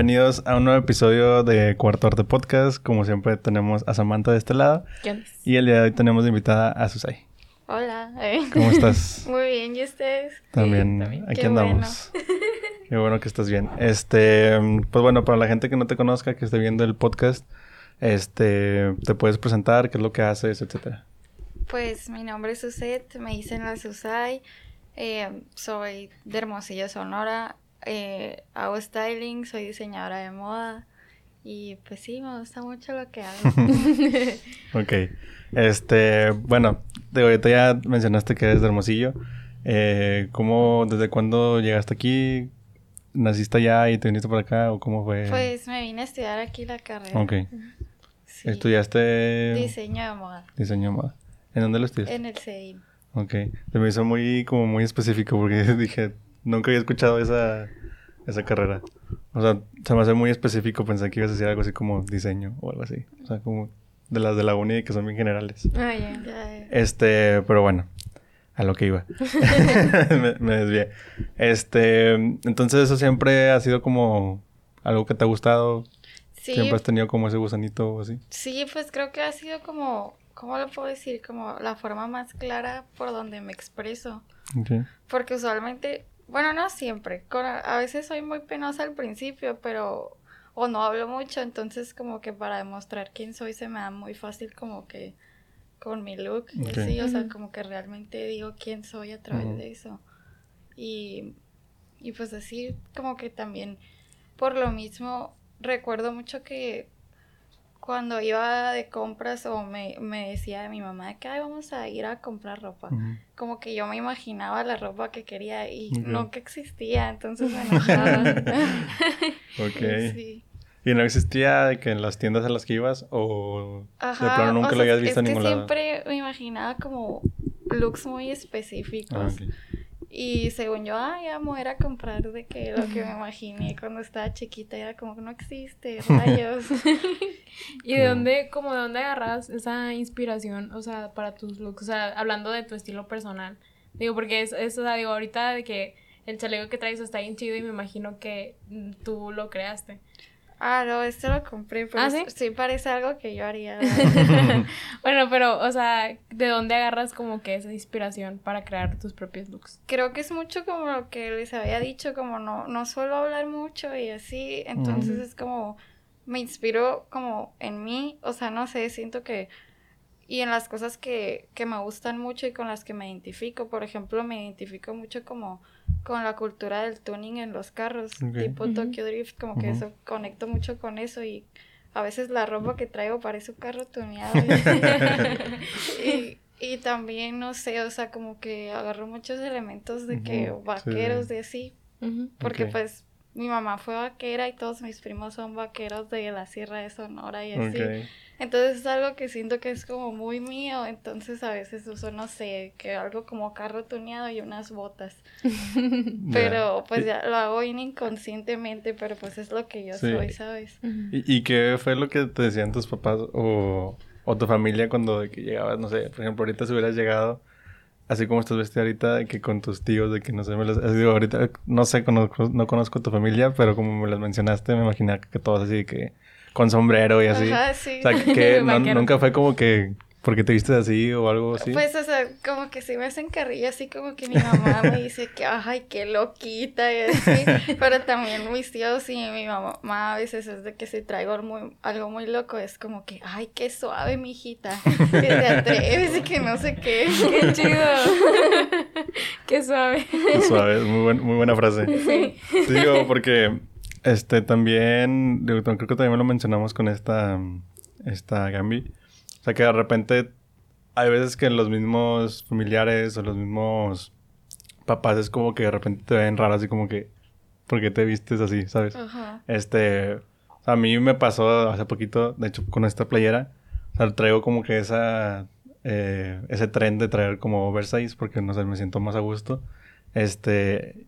bienvenidos a un nuevo episodio de Cuarto Arte Podcast. Como siempre tenemos a Samantha de este lado. Y el día de hoy tenemos de invitada a Susay. Hola. ¿Cómo estás? Muy bien, ¿y ustedes? También, aquí andamos. Qué bueno que estás bien. Este, pues bueno, para la gente que no te conozca, que esté viendo el podcast, este, te puedes presentar, qué es lo que haces, etcétera. Pues mi nombre es Suset, me dicen la Susay, eh, soy de Hermosillo, Sonora, eh, hago styling, soy diseñadora de moda y pues sí, me gusta mucho lo que hago. ok. Este, bueno, de ahorita ya mencionaste que eres de Hermosillo. Eh, ¿Cómo, desde cuándo llegaste aquí? ¿Naciste allá y te viniste por acá o cómo fue? Pues me vine a estudiar aquí la carrera. Ok. ¿Estudiaste? Diseño de moda. Diseño de moda. ¿En dónde lo estudiaste? En el CEIM. Ok. Se me hizo muy, como muy específico porque dije, nunca había escuchado esa, esa carrera. O sea, se me hace muy específico. Pensé que ibas a decir algo así como diseño o algo así. O sea, como de las de la uni que son bien generales. Ah, ya, ya. Este, pero bueno, a lo que iba. me, me, desvié. Este, entonces eso siempre ha sido como algo que te ha gustado. Sí. Siempre has tenido como ese gusanito o así. Sí, pues creo que ha sido como, ¿cómo lo puedo decir? Como la forma más clara por donde me expreso. Okay. Porque usualmente, bueno, no siempre. a veces soy muy penosa al principio, pero o no hablo mucho, entonces como que para demostrar quién soy se me da muy fácil como que con mi look sí, o sea, como que realmente digo quién soy a través de eso. Y, y pues así como que también por lo mismo recuerdo mucho que cuando iba de compras o me, me decía mi mamá que Ay, vamos a ir a comprar ropa, como que yo me imaginaba la ropa que quería y no que existía, entonces me enojaba. ok. Sí. ¿Y no existía de que en las tiendas a las que ibas o de plano nunca lo habías visto en ningún lado? siempre me imaginaba como looks muy específicos. Ah, y según yo, ay, amo, era comprar de que lo que me imaginé cuando estaba chiquita era como que no existe, rayos. ¿Y de dónde, como de dónde agarras esa inspiración, o sea, para tus looks? O sea, hablando de tu estilo personal. Digo, porque es, es o sea, digo, ahorita de que el chaleco que traes está bien chido y me imagino que tú lo creaste. Ah, no, este lo compré, pero ¿Ah, sí? parece algo que yo haría. bueno, pero, o sea, ¿de dónde agarras como que esa inspiración para crear tus propios looks? Creo que es mucho como lo que les había dicho, como no, no suelo hablar mucho y así, entonces es como, me inspiro como en mí, o sea, no sé, siento que y en las cosas que, que me gustan mucho y con las que me identifico. Por ejemplo, me identifico mucho como con la cultura del tuning en los carros, tipo Tokyo Drift, como que eso conecto mucho con eso y a veces la ropa que traigo parece un carro tuneado. y, y, también, no sé, o sea, como que agarro muchos elementos de que vaqueros, de así, porque pues mi mamá fue vaquera y todos mis primos son vaqueros de la Sierra de Sonora y así. Entonces es algo que siento que es como muy mío, entonces a veces uso, no sé, que algo como carro tuneado y unas botas. pero pues ya lo hago inconscientemente, pero pues es lo que yo soy, ¿sabes? ¿Y, ¿Y, qué fue lo que te decían tus papás o, o tu familia cuando de que llegabas, no sé, por ejemplo, ahorita si hubieras llegado así como estás vestida ahorita, de que con tus tíos, de que no sé, me las... Digo, ahorita no sé, conozco, no conozco tu familia, pero como me las mencionaste, me imaginé que todos así de que con sombrero y así. Ajá, sí. O sea, que nunca fue como que porque te viste así o algo así. Pues, o sea, como que sí me hacen carrilla, así como que mi mamá me dice que, ay, qué loquita y así. Pero también mis tíos y mi mamá a veces es de que si traigo algo muy loco, es como que, ay, qué suave, mi hijita. Que te atreves y que no sé qué. Qué chido. qué suave. Qué suave, muy, muy buena frase. Sí. Digo, porque este también, creo que también lo mencionamos con esta, esta Gambi. O sea que de repente hay veces que los mismos familiares o los mismos papás es como que de repente te ven raro, así como que, ¿por qué te vistes así, sabes? Ajá. Este, a mí me pasó hace poquito, de hecho, con esta playera. O sea, traigo como que esa, eh, ese tren de traer como oversize porque, no sé, me siento más a gusto. Este,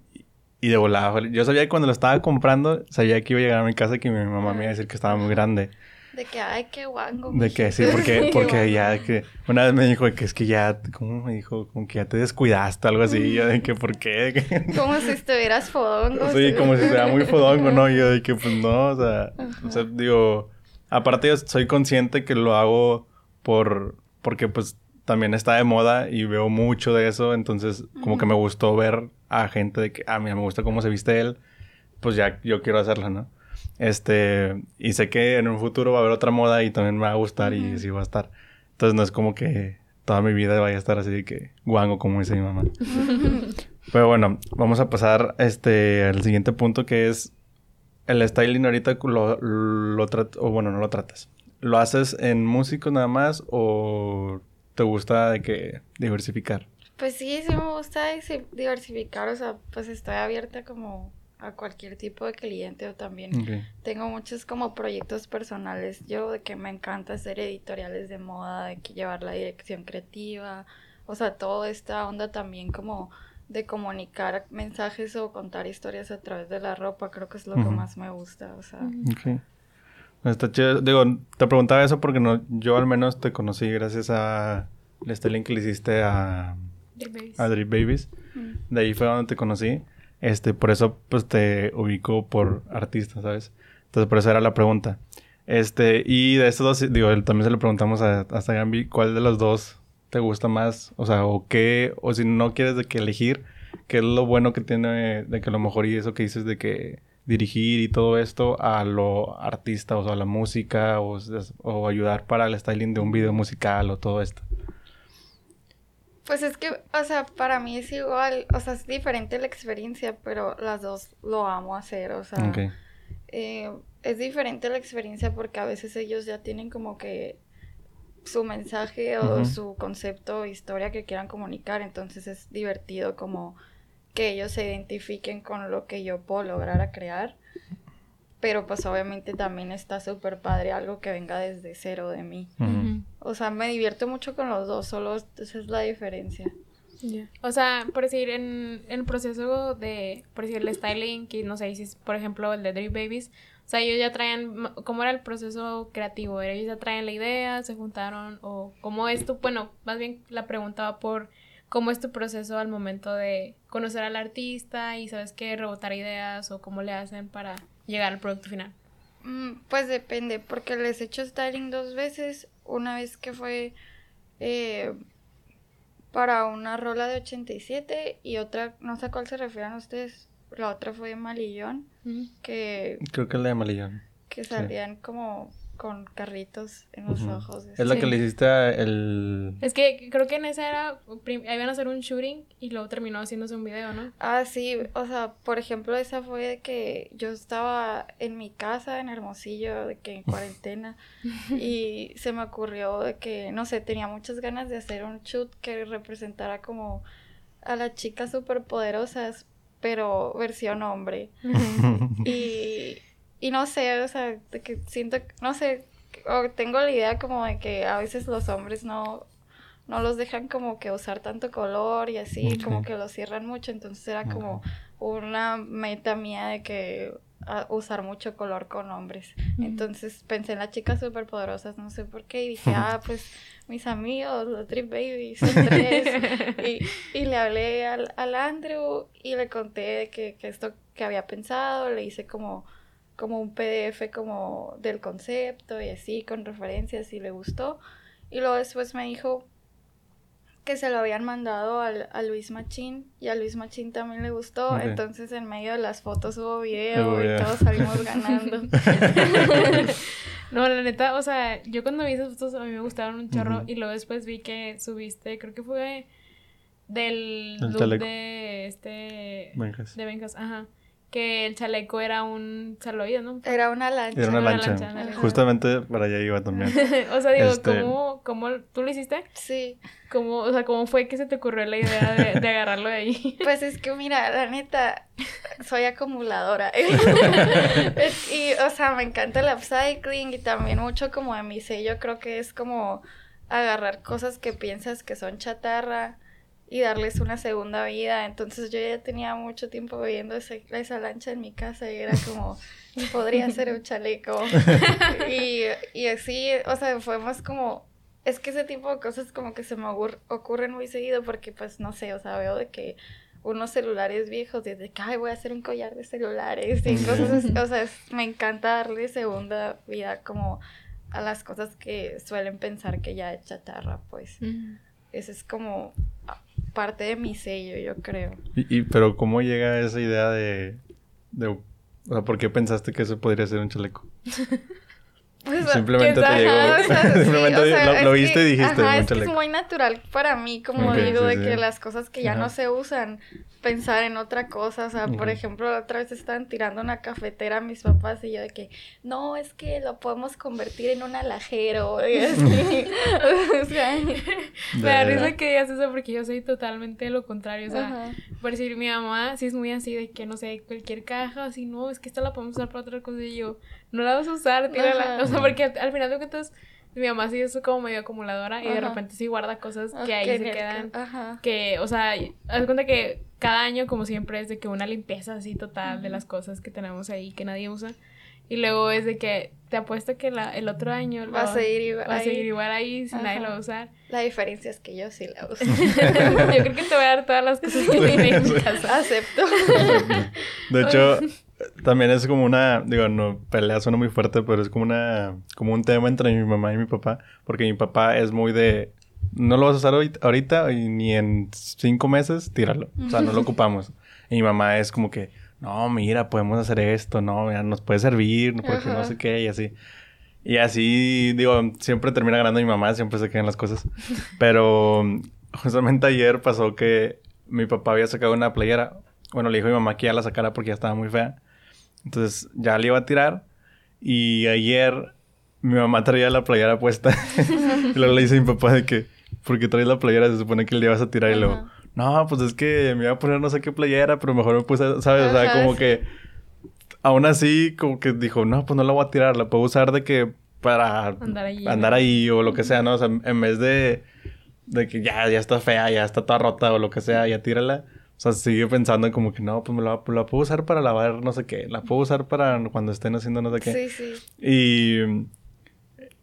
y de volada. Yo sabía que cuando lo estaba comprando, sabía que iba a llegar a mi casa y que mi mamá me iba a decir que estaba muy grande. De que, ay, qué guango. De que sí, porque, porque ya que una vez me dijo que es que ya, ¿cómo me dijo? Como que ya te descuidaste, algo así. Y yo de que, ¿por qué? Como si estuvieras fodongo. Sí, como si estuviera muy fodongo, ¿no? Y yo de que, pues no, o sea, o sea, digo, aparte yo soy consciente que lo hago por, porque pues también está de moda y veo mucho de eso, entonces como que me gustó ver a gente de que, ah, mira, me gusta cómo se viste él, pues ya yo quiero hacerlo, ¿no? Este, y sé que en un futuro va a haber otra moda y también me va a gustar y sí va a estar. Entonces no es como que toda mi vida vaya a estar así de que guango, como dice mi mamá. Pero bueno, vamos a pasar este, al siguiente punto que es el styling ahorita lo, lo o bueno, no lo tratas. ¿Lo haces en músicos nada más o te gusta de que diversificar? Pues sí, sí me gusta diversificar, o sea, pues estoy abierta como a cualquier tipo de cliente o también tengo muchos como proyectos personales. Yo de que me encanta hacer editoriales de moda, de que llevar la dirección creativa, o sea, toda esta onda también como de comunicar mensajes o contar historias a través de la ropa, creo que es lo que más me gusta, o sea. Está chido. Digo, te preguntaba eso porque no, yo al menos te conocí gracias a el styling que le hiciste a a Drip Babies. De ahí fue donde te conocí. Este, por eso pues te ubico por artista, ¿sabes? Entonces por eso era la pregunta. Este, y de estos dos, digo, también se le preguntamos a, a Gambi, ¿cuál de los dos te gusta más? O sea, o qué, o si no quieres de que elegir, ¿qué es lo bueno que tiene de que a lo mejor y eso que dices de que dirigir y todo esto a lo artista, o sea, a la música, o, o ayudar para el styling de un video musical o todo esto? Pues es que, o sea, para mí es igual, o sea, es diferente la experiencia, pero las dos lo amo hacer, o sea, eh, es diferente la experiencia porque a veces ellos ya tienen como que su mensaje o su concepto, historia que quieran comunicar, entonces es divertido como que ellos se identifiquen con lo que yo puedo lograr a crear pero pues obviamente también está súper padre algo que venga desde cero de mí. O sea, me divierto mucho con los dos, solo esa es la diferencia. O sea, por decir, en, el proceso de, por decir, el styling, que no sé, si es, por ejemplo, el de Drip Babies, o sea, ellos ya traen, ¿cómo era el proceso creativo? ¿Ellos ya traen la idea, se juntaron? ¿O cómo es tu, bueno, más bien la preguntaba por cómo es tu proceso al momento de conocer al artista y sabes qué, rebotar ideas o cómo le hacen para llegar al producto final? Mm, pues depende, porque les he hecho styling dos veces. Una vez que fue eh, para una rola de 87 y otra, no sé a cuál se refieren ustedes. La otra fue Malillón, que... Creo que es la de Malillón. Que salían como con carritos en los ojos. Es la que le hiciste a el... Es que creo que en esa era, iban a hacer un shooting y luego terminó haciéndose un video, ¿no? Ah, sí, o sea, por ejemplo, esa fue de que yo estaba en mi casa en Hermosillo, de que en cuarentena, y se me ocurrió de que, no sé, tenía muchas ganas de hacer un shoot que representara como a las chicas superpoderosas, pero versión hombre. y y no sé, o sea, de que siento, no sé, o tengo la idea como de que a veces los hombres no, no los dejan como que usar tanto color y así, como que los cierran mucho, entonces era como una meta mía de que usar mucho color con hombres. Entonces pensé en las chicas superpoderosas, no sé por qué, y dije, ah, pues mis amigos, los Trip Babies, tres. y, y, le hablé al, al Andrew y le conté de que, que esto que había pensado, le hice como como un PDF como del concepto y así, con referencias y le gustó. Y luego después me dijo que se lo habían mandado al, a Luis Machín y a Luis Machín también le gustó. Entonces en medio de las fotos hubo video y todos salimos ganando. no, la neta, o sea, yo cuando vi esas fotos a mí me gustaron un chorro y luego después vi que subiste, creo que fue del look de este... De Benjas, ajá que el chaleco era un salvavidas, ¿no? Era una lancha. Era una lancha. Justamente para allá iba también. o sea, digo, este ¿cómo, ¿cómo, tú lo hiciste? Sí. ¿Cómo, o sea, ¿cómo fue que se te ocurrió la idea de, de agarrarlo de ahí? Pues es que, mira, la neta, soy acumuladora. y, o sea, me encanta el upcycling y también mucho como de mi sello, creo que es como agarrar cosas que piensas que son chatarra y darles una segunda vida. Entonces yo ya tenía mucho tiempo viendo ese, esa lancha en mi casa y era como, podría ser un chaleco. y, y así, o sea, fue más como, es que ese tipo de cosas como que se me ocurren muy seguido porque pues no sé, o sea, veo de que unos celulares viejos, desde que, ay, voy a hacer un collar de celulares y cosas o sea, me encanta darle segunda vida como a las cosas que suelen pensar que ya es chatarra, pues. Ese es como parte de mi sello, yo creo. Y, pero ¿cómo llega esa idea de, de... O sea, ¿por qué pensaste que eso podría ser un chaleco? Pues, simplemente te llegó. simplemente lo, viste y dijiste. Ajá, es, que es muy natural para mí, como digo, de que las cosas que ya no se usan, pensar en otra cosa. O sea, por ejemplo, la otra vez estaban tirando una cafetera a mis papás y yo de que, no, es que lo podemos convertir en un alajero. Y así. o sea, me da risa que digas eso porque yo soy totalmente lo contrario. O sea, por decir, mi mamá sí es muy así de que, no sé, cualquier caja, así, no, es que esta la podemos usar para otra cosa. Y yo, no la vas a usar, tírala. O sea, porque al, final de cuentas mi mamá sí es como medio acumuladora y de repente sí guarda cosas que ahí se quedan. Ajá. Que, o sea, haz cuenta que cada año, como siempre, es de que una limpieza así total de las cosas que tenemos ahí que nadie usa. Y luego es de que te apuesto que la, el otro año va, a seguir igual, va a seguir igual ahí si nadie lo va a usar. La diferencia es que yo sí la uso. yo creo que te voy a dar todas las cosas que tiene en casa. Acepto. De hecho, también es como una, digo, no, pelea suena muy fuerte, pero es como una, como un tema entre mi mamá y mi papá, porque mi papá es muy de, no lo vas a usar ahorita, ni en cinco meses, tíralo, o sea, no lo ocupamos. Y mi mamá es como que, no, mira, podemos hacer esto, no, ya nos puede servir, porque no sé qué, y así. Y así, digo, siempre termina ganando mi mamá, siempre se quedan las cosas. Pero justamente ayer pasó que mi papá había sacado una playera. Bueno, le dijo a mi mamá que ya la sacara porque ya estaba muy fea. Entonces ya le iba a tirar. Y ayer mi mamá traía la playera puesta. y luego le dice a mi papá de que, ¿por qué traes la playera? Se supone que le ibas a tirar. Y luego, no, pues es que me iba a poner no sé qué playera, pero mejor me puse, ¿sabes? O sea, como que aún así, como que dijo, no, pues no la voy a tirar, la puedo usar de que para andar, ahí o lo que sea, ¿no? O sea, en vez de, de que ya, ya está fea, ya está toda rota o lo que sea, ya tírala. O sea, sigue pensando en como que no, pues me la, la, puedo usar para lavar no sé qué, la puedo usar para cuando estén haciendo no sé qué. Sí, sí. Y,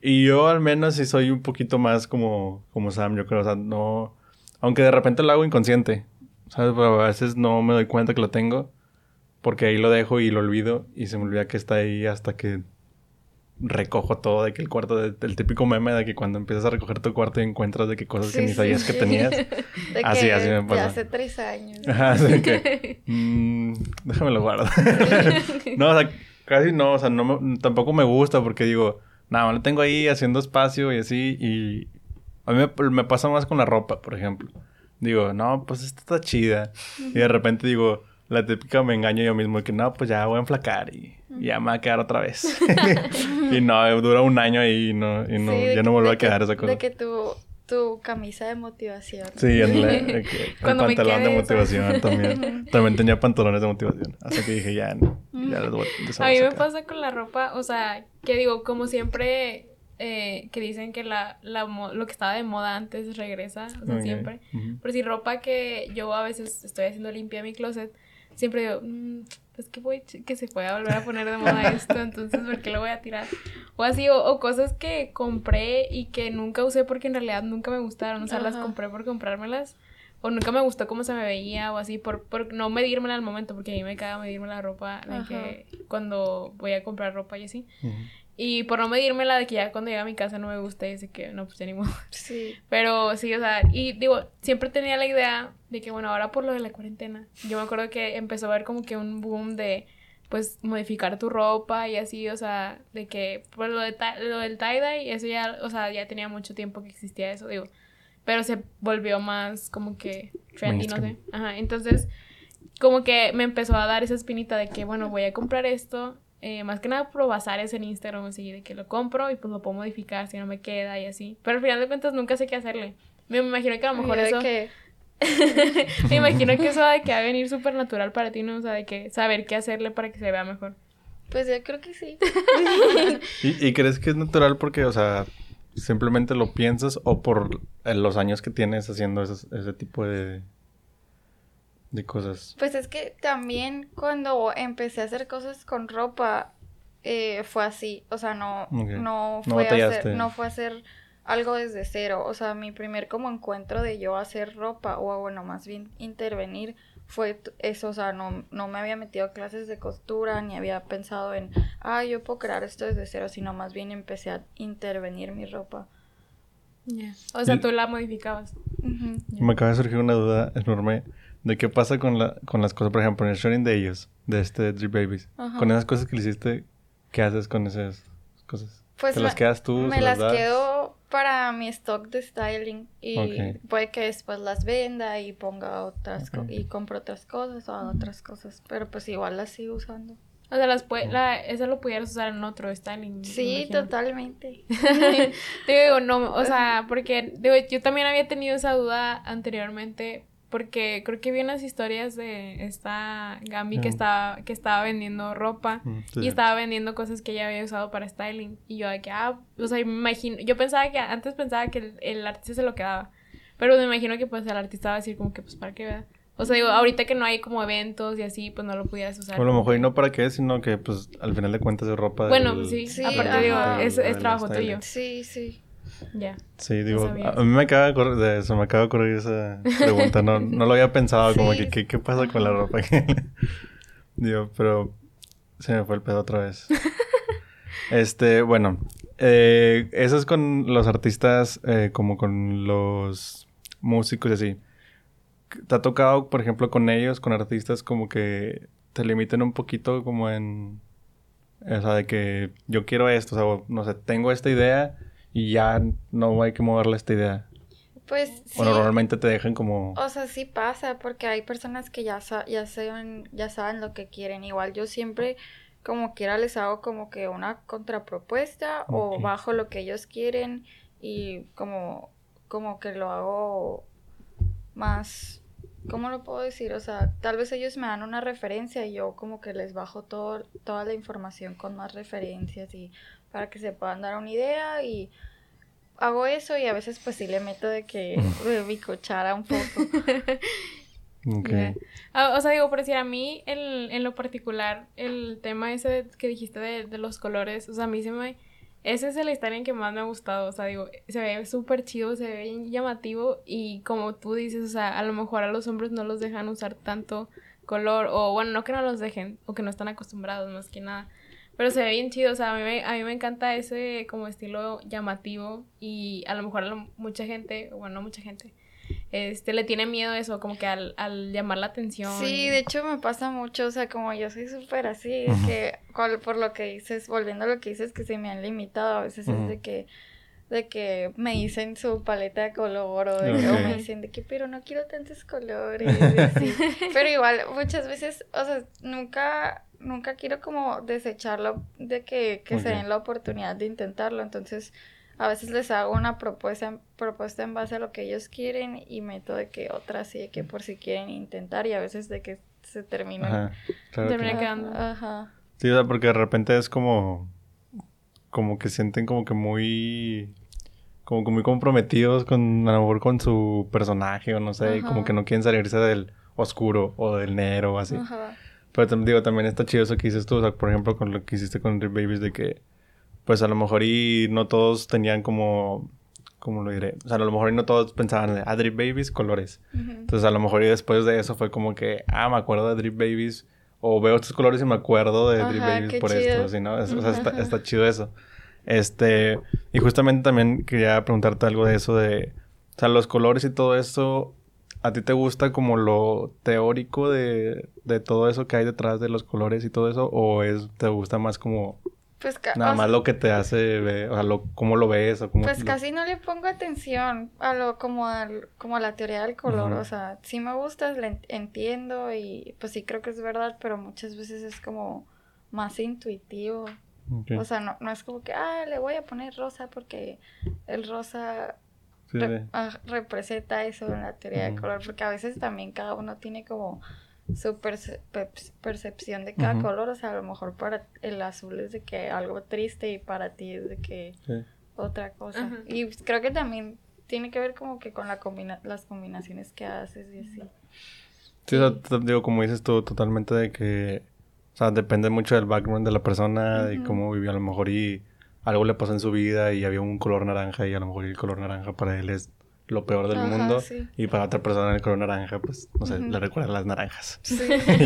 y yo al menos sí soy un poquito más como, como Sam, yo creo, o sea, no, aunque de repente lo hago inconsciente, ¿sabes? Pero a veces no me doy cuenta que lo tengo, porque ahí lo dejo y lo olvido y se me olvida que está ahí hasta que recojo todo de que el cuarto, del típico meme de que cuando empiezas a recoger tu cuarto y encuentras de que cosas que ni sabías que tenías. así, así me pasa. Hace tres años. Ajá, así que, mmm, déjame lo guardo. no, o sea, casi no, o sea, no tampoco me gusta porque digo, nada, lo tengo ahí haciendo espacio y así y a mí me, me pasa más con la ropa, por ejemplo. Digo, no, pues esta está chida. Y de repente digo, la típica me engaño yo mismo que no, pues ya voy a enflacar y, ya me va a quedar otra vez. y no, dura un año y no, y no ya no vuelve a quedar esa cosa. De que tu, tu camisa de motivación. Sí, el, el, pantalón de motivación también. también tenía pantalones de motivación. Así que dije, ya, ya les voy, a A mí me pasa con la ropa, o sea, que digo, como siempre eh, que dicen que la, la, lo que estaba de moda antes regresa, o sea, siempre. Pero si ropa que yo a veces estoy haciendo limpia mi closet, siempre digo, mm, pues que voy, que se pueda volver a poner de moda esto, entonces ¿por qué lo voy a tirar? O así, o, cosas que compré y que nunca usé porque en realidad nunca me gustaron, o sea, las compré por comprármelas. O nunca me gustó cómo se me veía o así, por, por no medírmela al momento, porque a mí me caga medirme la ropa de que cuando voy a comprar ropa y así. Y por no medirme la de que ya cuando llega a mi casa no me gusta y dice que no, pues ya ni modo. Sí. Pero sí, o sea, y digo, siempre tenía la idea de que, bueno, ahora por lo de la cuarentena, yo me acuerdo que empezó a haber como que un boom de, pues, modificar tu ropa y así, o sea, de que, pues, lo, de lo del tie-dye, eso ya, o sea, ya tenía mucho tiempo que existía eso, digo. Pero se volvió más como que trendy, no sé. Ajá, entonces, como que me empezó a dar esa espinita de que, bueno, voy a comprar esto eh, más que nada por bazares en Instagram así de que lo compro y pues lo puedo modificar si no me queda y así. Pero al final de cuentas nunca sé qué hacerle. Me, imagino que a lo mejor eso... me imagino que eso de que va a venir súper natural para ti, ¿no? O sea, de que saber qué hacerle para que se vea mejor. Pues yo creo que sí. ¿Y, ¿Y, crees que es natural porque, o sea, simplemente lo piensas o por eh, los años que tienes haciendo ese tipo de, de cosas? Pues es que también cuando empecé a hacer cosas con ropa, eh, fue así. O sea, no, no, fue hacer, no fue a hacer algo desde cero. O sea, mi primer como encuentro de yo hacer ropa, o bueno, más bien intervenir, fue eso. O sea, no, no me había metido a clases de costura, ni había pensado en, ah, yo puedo crear esto desde cero, sino más bien empecé a intervenir mi ropa. O sea, tú la modificabas. Me acaba de surgir una duda enorme de qué pasa con, la, con las cosas, por ejemplo, en el showing de ellos, de este Drip Babies. Con esas cosas que le hiciste, ¿qué haces con esas cosas? Pues ¿Te las quedas tú? Me las, quedo para mi stock de styling y puede que después las venda y ponga otras y compro otras cosas o otras cosas, pero pues igual las sigo usando. O sea, las la, eso lo pudieras usar en otro styling. Sí, totalmente. digo, no, o sea, porque digo, yo también había tenido esa duda anteriormente, porque creo que vi unas historias de esta Gambi que estaba que estaba vendiendo ropa mm, y estaba vendiendo cosas que ella había usado para styling y yo de que ah o sea me imagino yo pensaba que antes pensaba que el, artista se lo quedaba pero me imagino que pues el artista va a decir como que pues para qué vea o sea, digo, ahorita que no hay como eventos y así, pues no lo pudieras usar. a lo mejor y no para qué, sino que pues al final de cuentas es ropa. Bueno, sí, sí, aparte digo, es, es trabajo tuyo. Sí, sí. Ya. Sí, digo, a, mí me acaba de, se me acaba de ocurrir esa pregunta. No, no lo había pensado, como que, ¿qué, ¿qué, pasa con la ropa? digo, pero se me fue el pedo otra vez. este, bueno, eh, eso es con los artistas, eh, como con los músicos y así. ¿Te ha tocado, por ejemplo, con ellos, con artistas, como que te limiten un poquito como en... O sea, de que yo quiero esto, o sea, no sé, tengo esta idea y ya no hay que moverle esta idea. Pues sí. O normalmente te dejan como... O sea, sí pasa, porque hay personas que ya, ya, saben, ya saben lo que quieren. Igual yo siempre, como quiera, les hago como que una contrapropuesta o bajo lo que ellos quieren y como, como que lo hago más... ¿Cómo lo puedo decir? O sea, tal vez ellos me dan una referencia y yo como que les bajo todo, toda la información con más referencias y para que se puedan dar una idea y hago eso y a veces pues sí le meto de que de mi cuchara un poco. Okay. Ah, o sea, digo, por decir, a mí el, en lo particular, el tema ese que dijiste de, de, los colores, o sea, a mí se me... Ese es el en que más me ha gustado, o sea, digo, se ve súper chido, se ve bien llamativo y como tú dices, o sea, a lo mejor a los hombres no los dejan usar tanto color o bueno, no que no los dejen o que no están acostumbrados más que nada. Pero se ve bien chido, o sea, a mí, me, a mí me encanta ese como estilo llamativo y a lo mejor a mucha gente, bueno, no mucha gente, este, le tiene miedo eso, como que al, al llamar la atención. Sí, de hecho me pasa mucho, o sea, como yo soy súper así, que por lo que dices, volviendo a lo que dices, que se me han limitado, a veces es de que de que me dicen su paleta de color o, de, me dicen de que pero no quiero tantos colores pero igual muchas veces o sea nunca nunca quiero como desecharlo de que, que se den la oportunidad de intentarlo. Entonces, a veces les hago una propuesta, propuesta en base a lo que ellos quieren y meto de que otras sí, de que por si quieren intentar y a veces de que se termina, quedando. Ajá. Sí, o sea, porque de repente es como, como que sienten como que muy, como que muy comprometidos con, a lo mejor con su personaje o no sé, como que no quieren salirse del oscuro o del negro o así. Ajá. Pero digo, también está chido eso que dices tú, o sea, por ejemplo, con lo que hiciste con Drip Babies, de que, pues a lo mejor y no todos tenían como, ¿cómo lo diré? O sea, a lo mejor y no todos pensaban de, ah, Drip Babies, colores. Entonces, a lo mejor y después de eso fue como que, ah, me acuerdo de Drip Babies, o veo estos colores y me acuerdo de Drip Babies por esto, así, ¿no? o sea, está, está chido eso. Este, y justamente también quería preguntarte algo de eso de, o sea, los colores y todo eso, ¿A ti te gusta como lo teórico de, de, todo eso que hay detrás de los colores y todo eso? ¿O es, te gusta más como pues nada más lo que te hace ver, o sea, lo, cómo lo ves o cómo... Pues casi no le pongo atención a lo como, al, como a la teoría del color, o sea, sí me gusta, le entiendo y pues sí creo que es verdad, pero muchas veces es como más intuitivo. O sea, no, no es como que, ah, le voy a poner rosa porque el rosa Ah, representa eso en la teoría de color, porque a veces también cada uno tiene como su percepción de cada color, o sea, a lo mejor para el azul es de que algo triste y para ti es de que, otra cosa. Y creo que también tiene que ver como que con la combina las combinaciones que haces y así. Sí, digo, como dices tú, totalmente de que, o sea, depende mucho del background de la persona, de cómo vivió a lo mejor y algo le pasó en su vida y había un color naranja y a lo mejor el color naranja para él es lo peor del mundo y para otra persona el color naranja, pues, no sé, le recuerda las naranjas. Sí.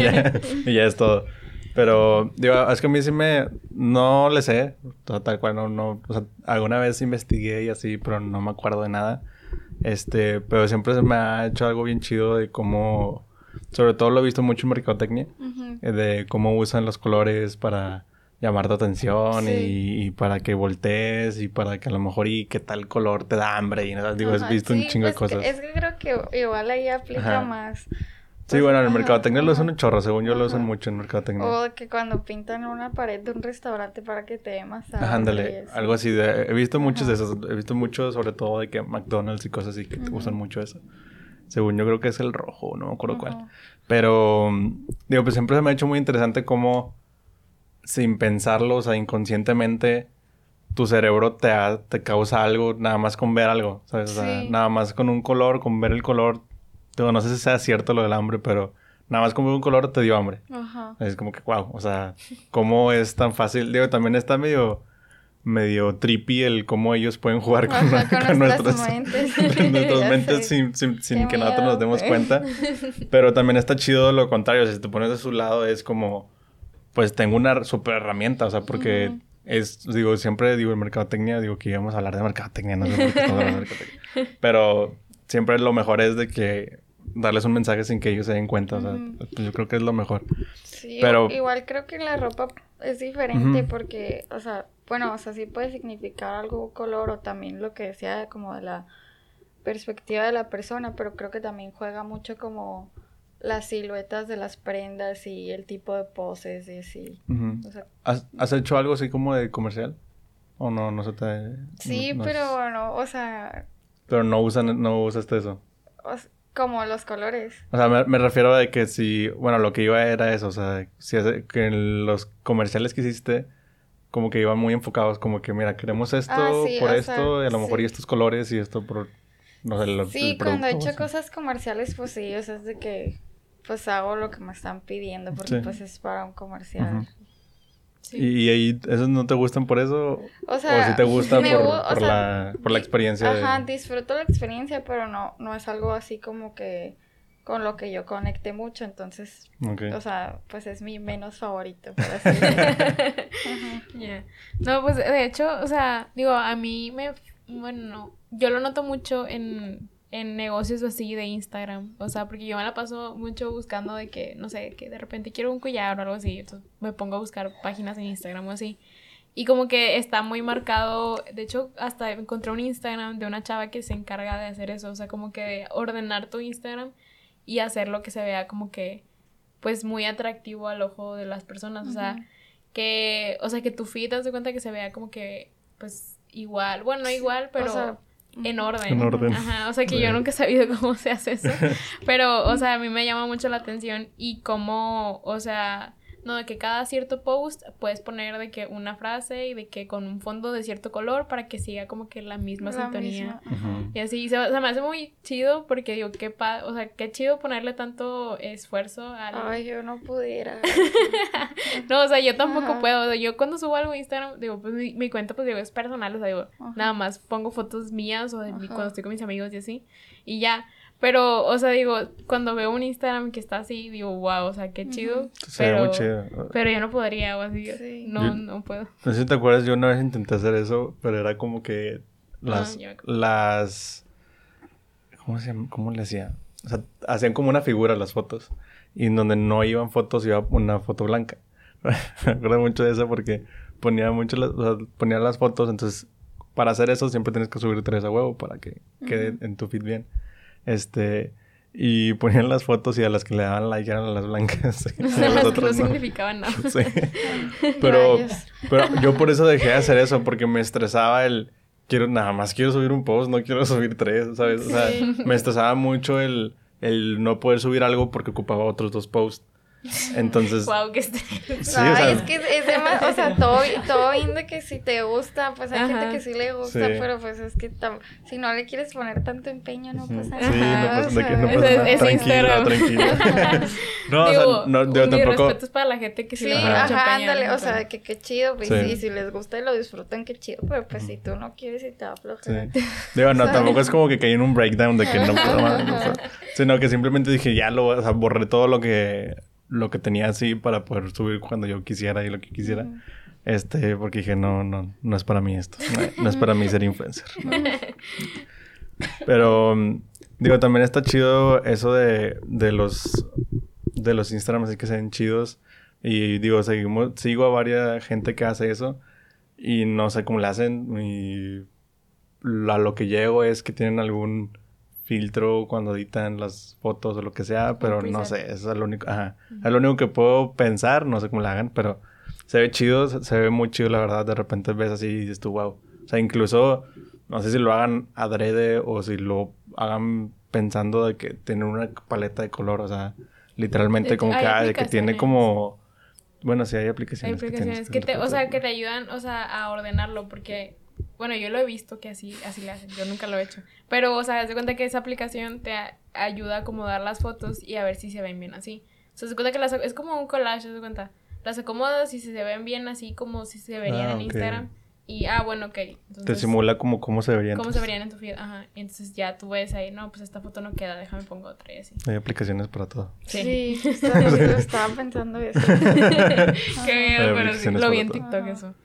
y, ya, es todo. Pero, digo, es que a mí sí me... No le sé, tal cual, no, no... O sea, alguna vez investigué y así, pero no me acuerdo de nada. Este, pero siempre se me ha hecho algo bien chido de cómo... Sobre todo lo he visto mucho en mercadotecnia. Eh, de cómo usan los colores para llamar tu atención y, para que voltees y para que a lo mejor y qué tal color te da hambre y nada, digo, has visto un chingo de pues cosas. es que creo que igual ahí aplica más Sí, bueno, en el mercadotecnia lo usan un chorro, según yo lo usan mucho en mercadotecnia. O que cuando pintan una pared de un restaurante para que te dé más Ajá, ándale, algo así. De, he visto muchos de esos, he visto muchos sobre todo de que McDonald's y cosas así que usan mucho eso. Según yo creo que es el rojo, no me acuerdo cuál. Pero, digo, pues siempre se me ha hecho muy interesante cómo, sin pensarlo, o sea, inconscientemente, tu cerebro te, te causa algo nada más con ver algo, ¿sabes? O sea, nada más con un color, con ver el color, Digo, no sé si sea cierto lo del hambre, pero nada más como un color te dio hambre. Ajá. Es como que, wow, o sea, ¿cómo es tan fácil? Digo, también está medio, medio trippy el cómo ellos pueden jugar con, con, nuestras mentes, nuestras mentes sin, sin, sin que nosotros nos demos cuenta. Pero también está chido lo contrario, si te pones de su lado es como, pues tengo una super herramienta, o sea, porque... Es, digo, siempre digo en mercadotecnia, digo que íbamos a hablar de mercadotecnia, no sé por qué estamos hablando de mercadotecnia. Pero siempre lo mejor es de que darles un mensaje sin que ellos se den cuenta. O sea, pues yo creo que es lo mejor. Sí, pero... igual creo que la ropa es diferente porque, o sea, bueno, o sea, sí puede significar algo color o también lo que decía como de la perspectiva de la persona, pero creo que también juega mucho como las siluetas de las prendas y el tipo de poses y así. ¿Has, hecho algo así como de comercial? ¿O no? No se te... Sí, pero bueno, o sea... Pero no, usan, no usaste eso. Como los colores. O sea, me, refiero a que si, bueno, lo que iba era eso, o sea, si que en los comerciales que hiciste, como que iban muy enfocados, como que, mira, queremos esto ah, por esto, y a lo mejor y estos colores y esto por, no sé, el, Sí, cuando he hecho cosas comerciales, pues sí, o sea, es de que, pues hago lo que me están pidiendo, porque pues es para un comercial. ¿Y, ahí esos no te gustan por eso? O sea, si te gusta por, la, por la experiencia. Ajá, disfruto la experiencia, pero no, no es algo así como que con lo que yo conecte mucho, entonces, o sea, pues es mi menos favorito, por así No, pues de hecho, o sea, digo, a mí me, bueno, yo lo noto mucho en en negocios así de Instagram. O sea, porque yo me la paso mucho buscando de que, no sé, que de repente quiero un collar o algo así. Entonces me pongo a buscar páginas en Instagram o así. Y como que está muy marcado. De hecho, hasta encontré un Instagram de una chava que se encarga de hacer eso. O sea, como que de ordenar tu Instagram y hacerlo que se vea como que, pues, muy atractivo al ojo de las personas. O sea, que, o sea, que tu feed te das cuenta que se vea como que, pues, igual. Bueno, no igual, pero en orden. En orden. Ajá, o sea que yo nunca he sabido cómo se hace eso. Pero, o sea, a mí me llama mucho la atención y cómo, o sea, no, de que cada cierto post puedes poner de que una frase y de que con un fondo de cierto color para que siga como que la misma sintonía. Y así, se, o sea, me hace muy chido porque digo, qué pa o sea, qué chido ponerle tanto esfuerzo al... Ay, yo no pudiera. no, o sea, yo tampoco puedo. yo cuando subo algo a Instagram, digo, pues mi, cuenta, pues digo, es personal, o sea, digo, nada más pongo fotos mías o de cuando estoy con mis amigos y así. Y ya. Pero, o sea, digo, cuando veo un Instagram que está así, digo, wow, o sea, qué chido. pero, muy chido. Pero yo no podría, o así. No, no puedo. No sé si te acuerdas, yo una vez intenté hacer eso, pero era como que las. las ¿Cómo se llama? ¿Cómo le hacía? O sea, hacían como una figura las fotos. Y en donde no iban fotos, iba una foto blanca. Me acuerdo mucho de eso porque ponía mucho las, o sea, ponía las fotos, entonces para hacer eso siempre tienes que subir tres a huevo para que quede en tu feed bien. Este, y ponían las fotos y a las que le daban like eran las blancas. a las que no, significaban nada. Sí. Pero, pero yo por eso dejé de hacer eso, porque me estresaba el quiero, nada más quiero subir un post, no quiero subir tres, ¿sabes? O sea, me estresaba mucho el, el no poder subir algo porque ocupaba otros dos posts. Entonces. wow, que esté. Sí, Ay, o sea, es que es demasiado, o sea, todo, todo bien de que si te gusta, pues hay Ajá. gente que sí le gusta, Sí. pero pues es que tam- si no le quieres poner tanto empeño, no pasa Sí, nada. no o pasa, de que no sea, pasa Es- nada. es Tranquila, Instagram. tranquila. no, digo, o sea, no, mis tampoco. respetos para la gente que sí, Sí, le mucho ajá, ándale, ¿no? o sea, que qué chido, pues Sí. sí, si les gusta y lo disfrutan, qué chido, pero pues si tú no quieres y te va a Sí. aflojar. Digo, no, tampoco es como que caí en un breakdown de que no puedo más, o sea, sino que simplemente dije, ya lo, o sea, borré todo lo que, lo que tenía así para poder subir cuando yo quisiera y lo que quisiera. Este, porque dije, no, no, no es para mí esto. No, no es para mí ser influencer. ¿no? Pero, mm, digo, también está chido eso de, de los, de los Instagrams así que se ven chidos. Y digo, seguimos, sigo a varias gente que hace eso. Y no sé cómo le hacen. Y a lo que llego es que tienen algún filtro cuando editan las fotos o lo que sea, pero no sé, eso es lo único, ajá, es lo único que puedo pensar, no sé cómo lo hagan, pero se ve chido, se, se ve muy chido la verdad, de repente ves así y dices tú, wow, o sea, incluso, no sé si lo hagan adrede o si lo hagan pensando de que tienen una paleta de color, o sea, literalmente como que, ah, de que tiene aplicaciones. como, bueno, sí hay Hay aplicaciones. que aplicaciones que te, o sea, que te ayudan, o sea, a ordenarlo, porque, bueno, yo lo he visto que así, así le hacen, yo nunca lo he hecho. Pero, o sea, haz de cuenta que esa aplicación te a- ayuda a acomodar las fotos y a ver si se ven bien así. O sea, se cuenta que las, es como un collage, haz de cuenta. Las acomodas y si se ven bien así como si se verían Ah, en. Instagram. Y, ah, bueno, ok. Te Entonces, simula como cómo se verían. cómo se verían en tu feed. Ajá. Y entonces ya tú ves ahí, no, pues esta foto no queda, déjame pongo otra y así. Hay aplicaciones para todo. Sí, justo eso, estaba pensando eso. Qué miedo, pero sí, lo vi en. TikTok Ajá. eso.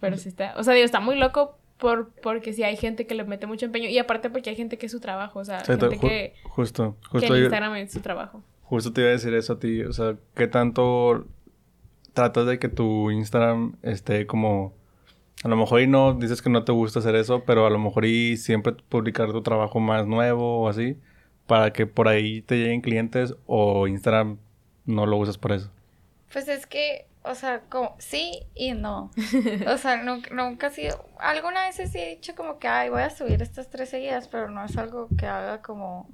Pero sí está, o sea, digo, está muy loco por, porque sí hay gente que le mete mucho empeño y aparte porque hay gente que es su trabajo, o sea, Sí, gente ju- que, justo, que justo, yo- Instagram es su trabajo. justo te iba a decir eso a ti. O sea, ¿qué tanto tratas de que tu Instagram esté como... A lo mejor y no, dices que no te gusta hacer eso, pero a lo mejor y siempre publicar tu trabajo más nuevo o así, para que por ahí te lleguen clientes o Instagram no lo usas por eso. Pues es que, o sea, como sí y no. O sea, nunca, nunca ha sido. Alguna vez sí he dicho como que, ay, voy a subir estas tres seguidas, pero no es algo que haga como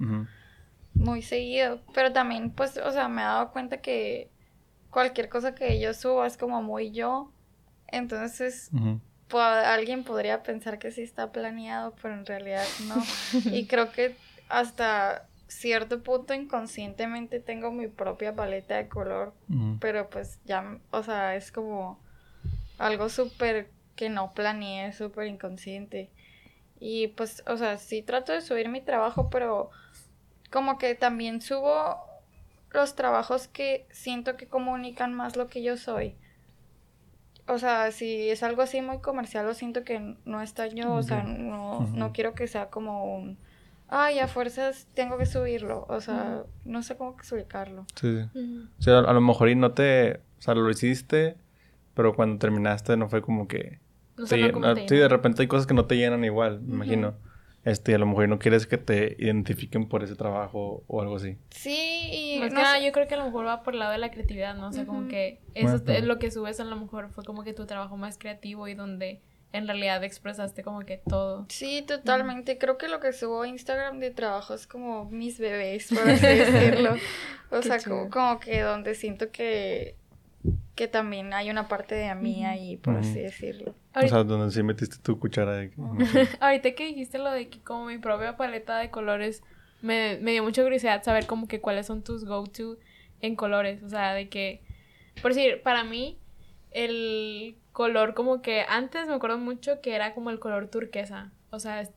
muy seguido. Pero también, pues, o sea, me he dado cuenta que cualquier cosa que yo subo es como muy yo. Entonces, po- alguien podría pensar que sí está planeado, pero en realidad no. Y creo que hasta cierto punto inconscientemente tengo mi propia paleta de color, pero pues ya, o sea, es como algo súper que no planeé, súper inconsciente. Y pues, o sea, sí trato de subir mi trabajo, pero como que también subo los trabajos que siento que comunican más lo que yo soy. O sea, si es algo así muy comercial, lo siento que no está yo, o sea, no, no quiero que sea como un, ay, a fuerzas tengo que subirlo, o sea, no sé cómo explicarlo. Sí, sí. O sea, a lo mejor y no te... O sea, lo hiciste, pero cuando terminaste no fue como que... No te llen- como ah, te sí, de repente hay cosas que no te llenan igual, me imagino. Este, y a lo mejor no quieres que te identifiquen por ese trabajo o algo así. Sí, y Más no que nada, yo creo que a lo mejor va por el lado de la creatividad, ¿no? O sea, como Ujú. que eso es lo que subes a lo mejor fue como que tu trabajo más creativo y donde en realidad expresaste como que todo. Sí, totalmente. Creo que lo que subo a Instagram de trabajo es como mis bebés, por así decirlo. O Qué sea, como, como que donde siento que, que también hay una parte de mí ahí, por así decirlo. O sea, donde sí metiste tu cuchara de... Ahorita que dijiste lo de que como mi propia paleta de colores, me, me dio mucha curiosidad saber como que cuáles son tus go-to en colores. O sea, de que, por decir, para mí, el color como que antes me acuerdo mucho que era como el color turquesa. O sea,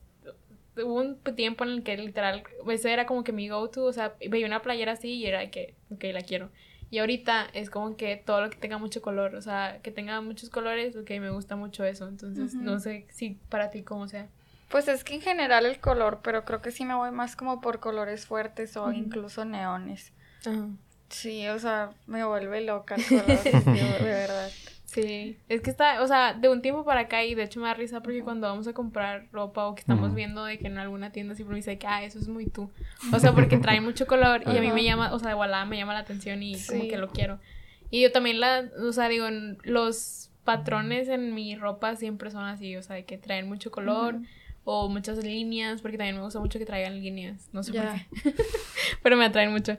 hubo un tiempo en el que literal, ese era como que mi go-to. O sea, veía una playera así y era que, ok, la quiero. Y ahorita es como que todo lo que tenga mucho color, o sea, que tenga muchos colores, ok, me gusta mucho eso. Entonces, no sé si para ti cómo sea. Pues es que en general el color, pero creo que sí me voy más como por colores fuertes o incluso neones. Sí, o sea, me vuelve loca el color, de verdad. Sí, es que está, o sea, de un tiempo para acá y de hecho me da risa porque cuando vamos a comprar ropa o que estamos viendo de que en alguna tienda siempre me dice que, ah, eso es muy tú. O sea, porque trae mucho color y a mí me llama, o sea, de me llama la atención y como Sí. que lo quiero. Y yo también la, o sea, digo, los patrones en mi ropa siempre son así, o sea, de que traen mucho color o muchas líneas, porque también me gusta mucho que traigan líneas, no sé por qué, pero me atraen mucho.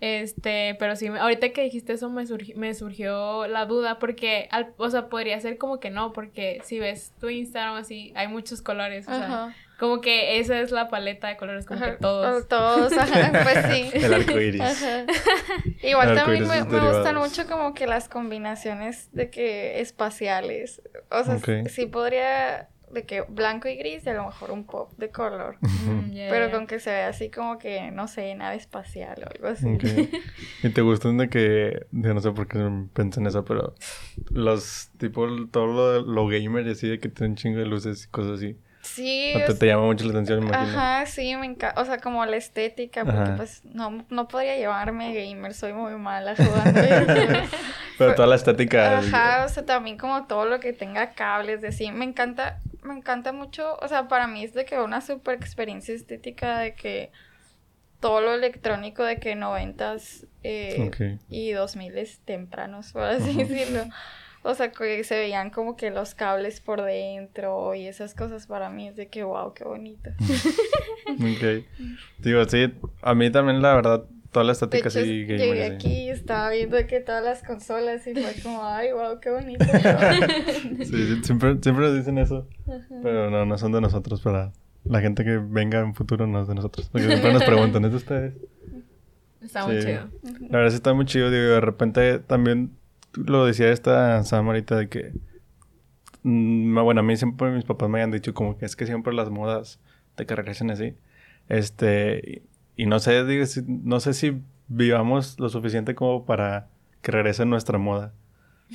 Este, pero sí, ahorita que dijiste eso me, surgi- me surgió la duda porque, al- o sea, podría ser como que no, porque si ves tu Instagram así, hay muchos colores, o sea, como que esa es la paleta de colores, como que Ajá. todos. O todos, ajá, pues sí. El arco iris. Ajá. Igual El también me, gustan mucho como que las combinaciones de que espaciales. O sea, Ok. sí podría de que blanco y gris y a lo mejor un pop de color. Mm, Pero con que se vea así como que, no sé, nave espacial o algo así. ¿Y te gustan de que, yo no sé por qué pensé en eso, pero los, tipo, todo lo, lo gamer y así, de que tienen un chingo de luces y cosas así. Sí, O te, llama mucho la atención, me imagino. Ajá, sí, me encanta. O sea, como la estética, porque Ajá. pues no, no podría llevarme gamer, soy muy mala jugando. Pero toda la estética. Ajá, o sea, también como todo lo que tenga cables, de así. Me encanta, me encanta mucho, o sea, para mí es de que una super experiencia estética de que todo lo electrónico de que noventas eh, y dos miles tempranos, por así decirlo. O sea, que se veían como que los cables por dentro y esas cosas para mí es de que wow, qué bonito. Ok. Digo, sí, a mí también la verdad, toda la De estética hecho, así gamer. llegué así. aquí y estaba viendo de que todas las consolas y fue como, ay, wow, qué bonito. Sí, sí, siempre, siempre nos dicen eso. Pero no, no son de nosotros para la gente que venga en futuro, no es de nosotros. Porque siempre nos preguntan, ¿es de ustedes? Está muy Sí. chido. La verdad sí está muy chido, digo, de repente también lo decía esta Sam ahorita de que mm, bueno, a mí siempre mis papás me han dicho como que es que siempre las modas de que regresen así. Este, y, no sé, digo, si- no sé si vivamos lo suficiente como para que regrese nuestra moda.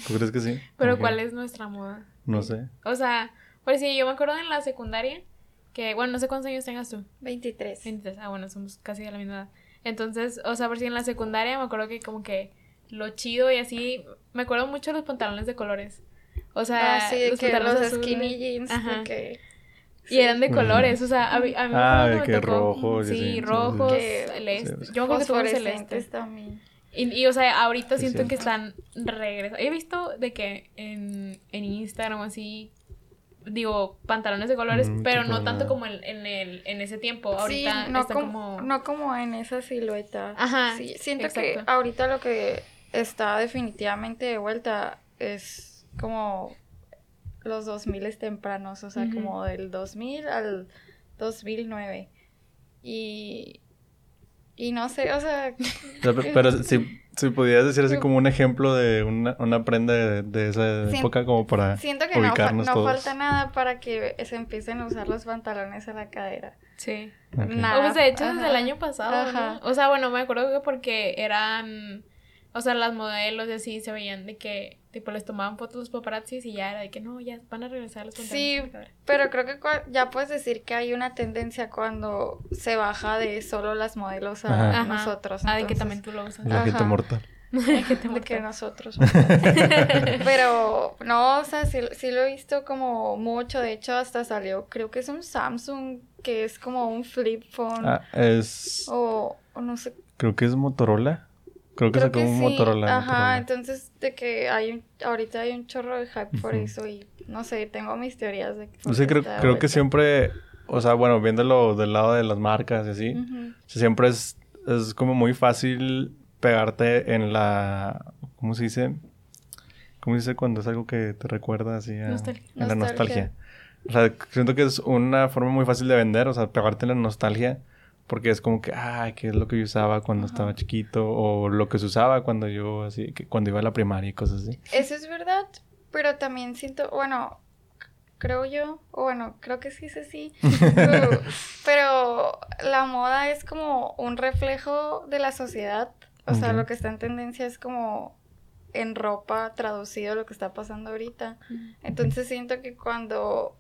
¿Tú crees que sí? Pero ¿cuál es nuestra moda? No sé. O sea, pues sí, yo me acuerdo en la secundaria que, bueno, no sé cuántos años tengas tú. 23. 23. Ah, bueno, somos casi de la misma edad. Entonces, o sea, por si en la secundaria me acuerdo que como que lo chido y así, me acuerdo mucho de los pantalones de colores. O sea, Ah, sí, los que pantalones los azules. skinny jeans, Ajá. Y eran de colores, o sea, a mí, a mí me Ah, de me que tocó- rojos Sí, sí, sí. rojos, Que- celeste. sí, Yo acuerdo que tuve un fosforescentes celeste. también. Y, y, o sea, ahorita Sí, siento que están regresando. He visto de que en, en Instagram así, digo, pantalones de colores, Mm, pero no tanto como en, en, el, en ese tiempo. Ahorita sí, no, están como, como... no como en esa silueta. Ajá, Sí, siento exacto. que ahorita lo que está definitivamente de vuelta es como los 2000 tempranos, o sea, como del 2000 al 2009. Y, y no sé, o sea, pero si, si pudieras decir así como un ejemplo de una, una prenda de, de esa época como para siento que no, fa- ubicarnos no todos. falta nada para que se empiecen a usar los pantalones a la cadera. Sí. Ok. Nada. O pues de hecho desde el año pasado, Ajá. ¿no? O sea, bueno, me acuerdo que porque eran, o sea, las modelos y así se veían de que, tipo, les tomaban fotos los paparazzis y ya era de que no, ya van a regresar los pantalones. Sí, pero creo que ya puedes decir que hay una tendencia cuando se baja de solo las modelos a Ajá. Nosotros. Ah, de que también tú lo usas. La gente mortal. que te de que nosotros. Pero no, o sea, sí, sí lo he visto como mucho. De hecho, hasta salió, creo que es un Samsung que es como un flip phone. Ah, es... O, o no sé. Creo que es Motorola. Creo que Creo sacó que un sí. Motorola. Ajá, Motorola. entonces de que hay un, ahorita hay un chorro de hype por eso y no sé, tengo mis teorías de que. No sé, creo, creo que siempre... O sea, bueno, viéndolo del lado de las marcas y así. Siempre es, es como muy fácil pegarte en la... ¿Cómo se dice? ¿Cómo se dice cuando es algo que te recuerda así a, Nostalgia. a la Nostalgia. nostalgia? O sea, siento que es una forma muy fácil de vender, o sea, pegarte en la nostalgia, porque es como que, ah, ¿qué es lo que yo usaba cuando Ajá. estaba chiquito? O lo que se usaba cuando yo, así, que cuando iba a la primaria y cosas así. Eso es verdad, pero también siento, bueno, creo yo, o bueno, creo que sí es así, pero- la moda es como un reflejo de la sociedad, o sea, lo que está en tendencia es como en ropa traducido lo que está pasando ahorita. Entonces siento que cuando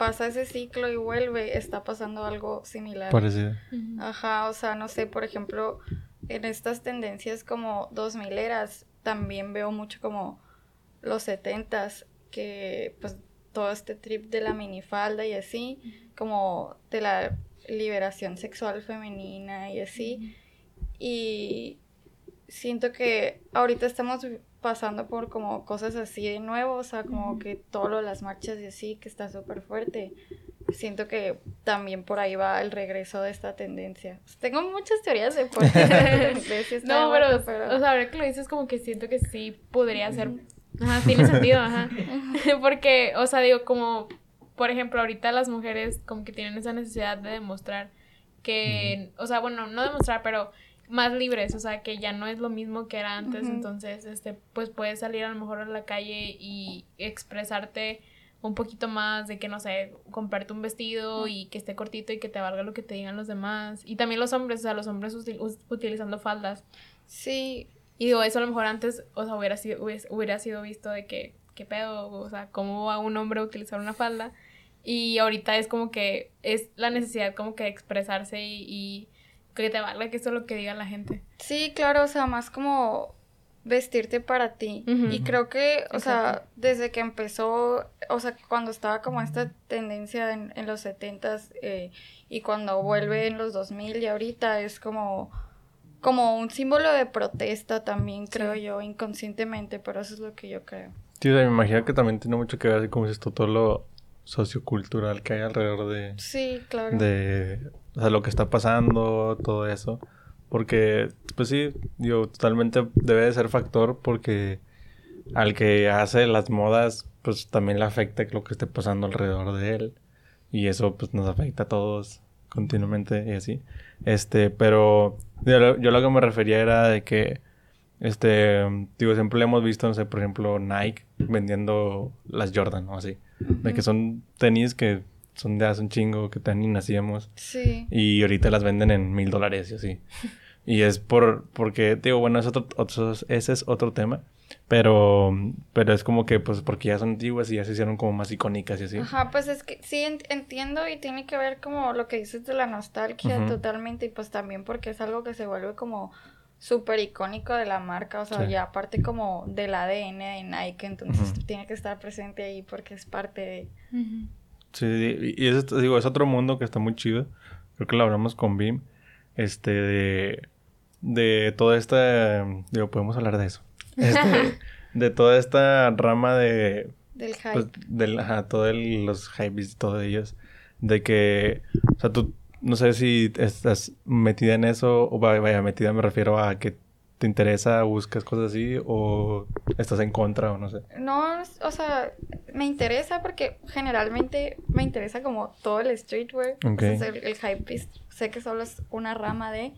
pasa ese ciclo y vuelve, está pasando algo similar. Parecido. Ajá, o sea, no sé, por ejemplo, en estas tendencias como 2000 eras, también veo mucho como los 70s, que pues todo este trip de la minifalda y así, como de la liberación sexual femenina y así. Y siento que ahorita estamos pasando por como cosas así de nuevo, o sea, como que todo lo de las marchas y así, que está súper fuerte. siento que también por ahí va el regreso de esta tendencia. Tengo muchas teorías de por qué No, pero, pero, o sea, ahora que lo dices como que siento que sí podría ser... Ajá, tiene sentido, ajá. Porque, o sea, digo, como, por ejemplo, ahorita las mujeres como que tienen esa necesidad de demostrar que, o sea, bueno, no demostrar, pero más libres, o sea, que ya no es lo mismo que era antes, entonces, este, pues puedes salir a lo mejor a la calle y expresarte un poquito más de que, no sé, comprarte un vestido y que esté cortito y que te valga lo que te digan los demás. Y también los hombres, o sea, los hombres utilizando faldas. Sí. Y digo, eso a lo mejor antes, o sea, hubiera sido, hubiera sido visto de que, ¿qué pedo? O sea, ¿cómo va un hombre a utilizar una falda? Y ahorita es como que es la necesidad como que de expresarse y, que te valga que eso es lo que diga la gente. Sí, claro, o sea, más como vestirte para ti. Y creo que, o sea, desde que empezó, o sea, cuando estaba como esta tendencia en, en los setentas eh, y cuando vuelve en los 2000 y ahorita es como, como un símbolo de protesta también, creo yo, inconscientemente, pero eso es lo que yo creo. Sí, me imagino que también tiene mucho que ver, así como esto, todo lo sociocultural que hay alrededor de... Sí, claro. De, o sea, lo que está pasando, todo eso. Porque, pues sí, digo, totalmente debe de ser factor porque al que hace las modas, pues también le afecta lo que esté pasando alrededor de él. Y eso, pues nos afecta a todos continuamente y así. Este, pero yo, lo que me refería era de que, este, digo, siempre le hemos visto, no sé, por ejemplo, Nike vendiendo las Jordan o así. De que son tenis que son de hace un chingo, que tan ni nacíamos. Sí. Y ahorita las venden en mil dólares y así. Y es por, porque, digo, bueno, es otro, ese es otro tema. Pero, pero es como que, pues, porque ya son antiguas y ya se hicieron como más icónicas y así. Ajá, pues es que sí entiendo y tiene que ver como lo que dices de la nostalgia totalmente. Y pues también porque es algo que se vuelve como súper icónico de la marca. O sea, ya aparte como del ADN de Nike. Entonces tiene que estar presente ahí porque es parte de. Sí, y es, digo, es otro mundo que está muy chido. Creo que lo hablamos con Bim este, de, de toda esta, digo, podemos hablar de eso, este, de toda esta rama de... Del pues, hype. del, ajá, todos los hypes y todo ellos, de que, o sea, tú, no sé si estás metida en eso, o vaya, metida me refiero a que te interesa, buscas cosas así, o estás en contra, o no sé. No, o sea, me interesa porque generalmente me interesa como todo el streetwear. el, el hype sé que solo es una rama de,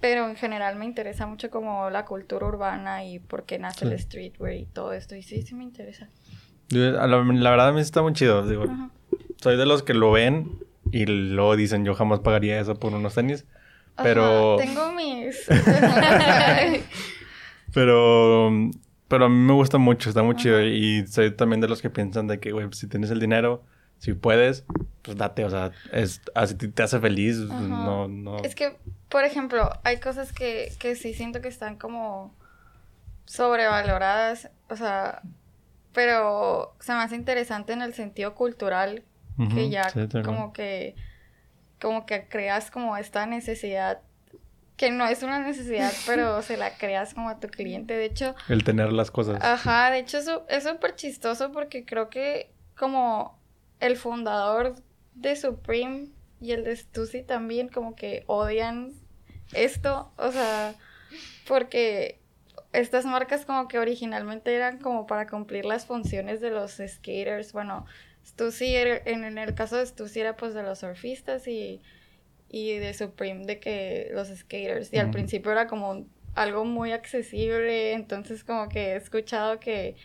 pero en general me interesa mucho como la cultura urbana y por qué nace el streetwear y todo esto. Y sí, sí me interesa. La, la verdad a mí está muy chido. Digo, soy de los que lo ven y luego dicen yo jamás pagaría eso por unos tenis. Pero... tengo mis... pero... Pero a mí me gusta mucho, está muy chido. Y soy también de los que piensan de que, güey, si tienes el dinero, si puedes, pues date, o sea, es, así te hace feliz, no, no. Es que, por ejemplo, hay cosas que, que sí siento que están como sobrevaloradas, o sea, pero se me hace interesante en el sentido cultural, que ya como que, como que creas como esta necesidad que no es una necesidad, pero se la creas como a tu cliente. De hecho... El tener las cosas. Ajá, de hecho eso es súper chistoso porque creo que como el fundador de Supreme y el de Stussy también como que odian esto, o sea, porque estas marcas como que originalmente eran como para cumplir las funciones de los skaters, bueno, Stussy en, el caso de Stussy era pues de los surfistas y, y de Supreme de que los skaters y al principio era como algo muy accesible, entonces como que he escuchado que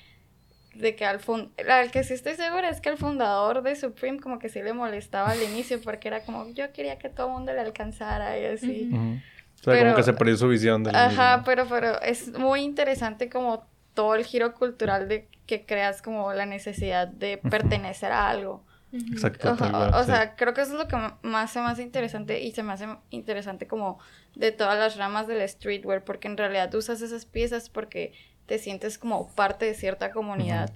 de que al fund al que sí estoy segura es que el fundador de Supreme como que sí le molestaba al inicio porque era como yo quería que todo el mundo le alcanzara y así. O sea, como que se perdió su visión de Ajá, pero pero es muy interesante como todo el giro cultural de que creas como la necesidad de pertenecer a algo. Exacto. o, sea, creo que eso es lo que más se me hace interesante y se me hace interesante como de todas las ramas del streetwear porque en realidad usas esas piezas porque te sientes como parte de cierta comunidad.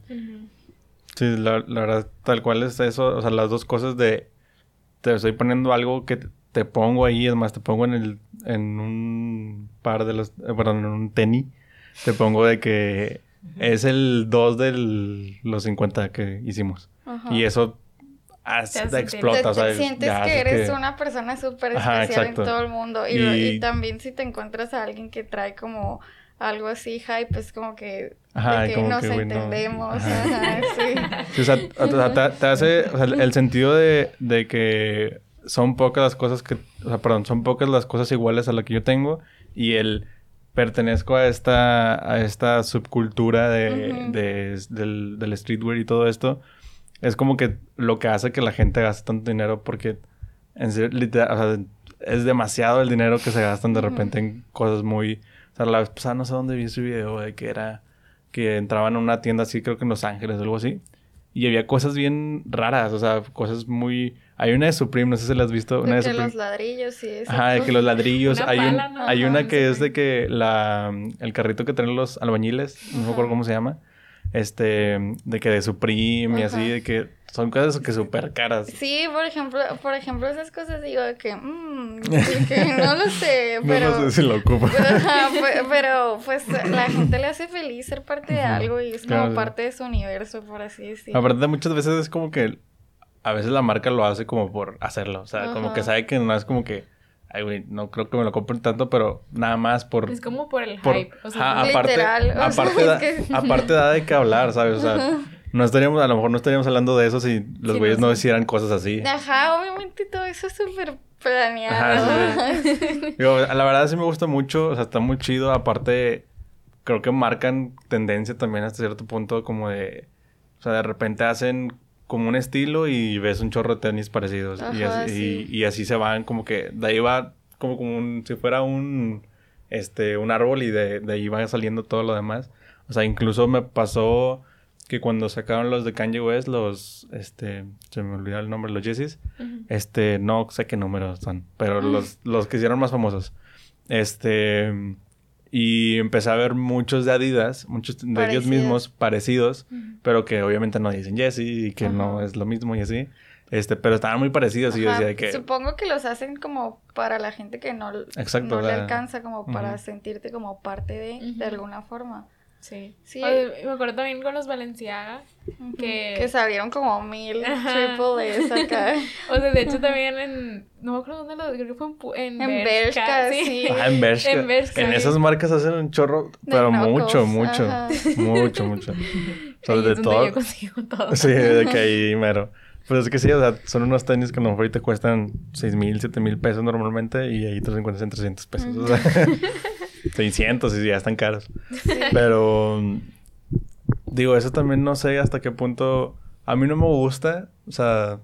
Sí, la, verdad, tal cual es eso, o sea, las dos cosas de te estoy poniendo algo que te pongo ahí, es más, te pongo en el, en un par de los, eh, perdón, en un tenis, te pongo de que es el 2 de los 50 que hicimos. Y eso hasta sentir- explota, te, o sea, te sientes ya que eres que- una persona súper especial en todo el mundo. Y, lo- Y- y también si te encuentras a alguien que trae como algo así hype, es como que, Ajá, de que como nos que, entendemos. Ajá. Ajá, sí. Sí, o sea, o sea, te, te hace o sea, el, el sentido de, de que son pocas las cosas que, o sea, perdón, son pocas las cosas iguales a las que yo tengo y el pertenezco a esta, a esta subcultura de, Ujú. de- del, del streetwear y todo esto, es como que lo que hace que la gente gaste tanto dinero porque en serio, literal, o sea, es demasiado el dinero que se gastan de Ujú. repente en cosas muy... O sea, la vez pasada no sé dónde vi ese video de que era... Que entraban a una tienda así, creo que en Los Ángeles o algo así. Y había cosas bien raras, o sea, cosas muy... Hay una de Supreme, no sé si la has visto. Una De de que Supreme. los ladrillos y eso. Ajá, de que los ladrillos. Una hay, un- pala, ¿no? hay Ajá, una que sí, es sí. de que la, el carrito que traen los albañiles, no me acuerdo Ajá. cómo se llama. Este, de que de Supreme y así, Ajá. de que son cosas que súper caras. Sí, por ejemplo, por ejemplo, esas cosas digo que, mm, de que no lo sé, pero... No, no sé si lo ocupo. Pero, ajá, pe- pero, pues la gente le hace feliz ser parte de algo y es como Claro, sí. parte de su universo, por así decirlo. Aparte, muchas veces es como que a veces la marca lo hace como por hacerlo. O sea, como que sabe que no es como que, ay, güey, no creo que me lo compren tanto, pero nada más por. Es como por el por- hype. O sea, Ajá, como- aparte, Literal, o sea, aparte, da, es que- aparte da de qué hablar, ¿sabes? O sea, no estaríamos, a lo mejor no estaríamos hablando de eso si los Sí, güeyes no no hicieran cosas así. Ajá, obviamente todo eso es súper planeado. Ajá, Digo, la verdad sí me gusta mucho, o sea, está muy chido. Aparte, creo que marcan tendencia también hasta cierto punto, como de. O sea, de repente hacen como un estilo y ves un chorro de tenis parecidos. y, Ajá, así, sí. y, y así se van, como que de ahí va, como, como un, si fuera un. Este, un árbol y de, de ahí va saliendo todo lo demás. O sea, incluso me pasó que cuando sacaron los de Kanye West, los, este, se me olvidó el nombre, los Yeezys, Ujú. este, no sé qué números son, pero los, los que hicieron más famosos. Este, y empecé a ver muchos de Adidas, muchos de ellos mismos parecidos, pero que obviamente no dicen Jesse y que no es lo mismo y así. Este, pero estaban muy parecidos y yo Ajá, decía de que... Supongo que los hacen como para la gente que no, Exacto, no le alcanza como para sentirte como parte de, de alguna forma. Sí. Sí. Me acuerdo también con los Valenciaga. Que- Que salieron como mil Ajá. triple S acá. O sea, de hecho también en... No me acuerdo dónde lo... Creo que fue en, en, En Bershka, Bershka, sí. Ah, en Bershka. En Bershka, En sí. esas marcas hacen un chorro, De pero mucho, mucho, mucho, mucho. O sea, Ahí de es donde todo. yo consigo todo. Sí, de que ahí mero. Pues es que sí, o sea, son unos tenis que a lo mejor ahorita cuestan 6 mil, 7 mil pesos normalmente y ahí te los encuentras en 300 pesos. O sea, 600 y ya están caros. Pero, digo, eso también no sé hasta qué punto. A mí no me gusta, o sea,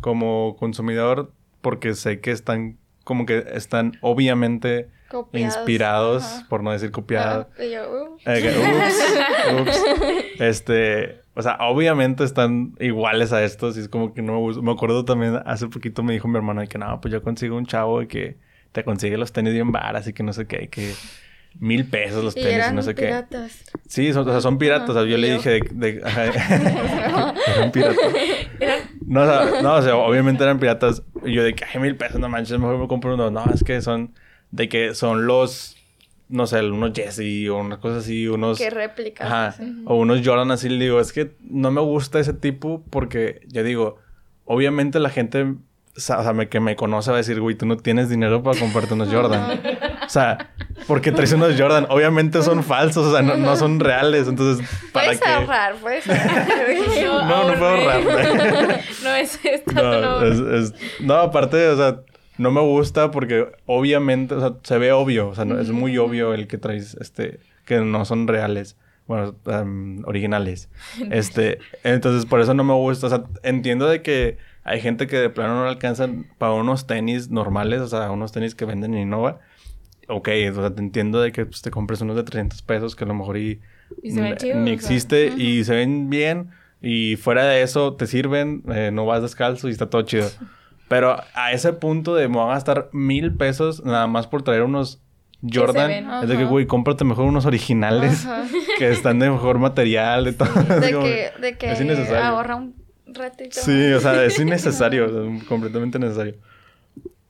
como consumidor, porque sé que están, como que están obviamente Copiados. inspirados, Ajá. por no decir copiados. Y yo, uh, Eh, ups, ups. Este, o sea, obviamente están iguales a estos y es como que no me gusta. Me acuerdo también, hace poquito me dijo mi hermano de que no, pues yo consigo un chavo de que te consigue los tenis bien varas y que no sé qué, y que mil pesos los tenis y eran no sé qué. piratas. Sí, son, o sea, son piratas. Yo le yo- dije de... de- eran piratas. No, o sea, no, o sea, obviamente eran piratas. Y yo de que, ay, mil pesos, no manches, mejor me compro uno. No, es que son... De que son los... No sé, unos Jesse o unas cosas así, unos... Que réplicas. Ajá. así. O unos Jordan así. Le digo, es que no me gusta ese tipo porque, ya digo, obviamente la gente... O sea, me, que me conoce va a decir, güey, tú no tienes dinero para comprarte unos Jordan. O sea, porque traes unos Jordan. Obviamente son falsos, o sea, no, no son reales. Entonces, ¿para Puedes qué? ahorrar, puedes ahorrar. Yo No, no puedo ahorrar. no, es, es tanto No, no. es, es- no, aparte, o sea, no me gusta porque obviamente, o sea, se ve obvio, o sea, no- es muy obvio el que traes, este, que no son reales, bueno, em, originales. Este, entonces por eso no me gusta, o sea, entiendo de que hay gente que de plano no alcanzan para unos tenis normales, o sea, unos tenis que venden en Innova. Ok, o sea, te entiendo de que pues, te compres unos de 300 pesos que a lo mejor y, Y se ven chidos, ni o sea. existe y se ven bien y fuera de eso te sirven, eh, no vas descalzo y está todo chido. Pero a ese punto de me voy a gastar mil pesos nada más por traer unos Jordan. ven. Es de que, güey, cómprate mejor unos originales Ajá. que están de mejor material, de todo. De que, de que es innecesario. ahorra un ratito. Sí, o sea, es innecesario, o sea, completamente necesario.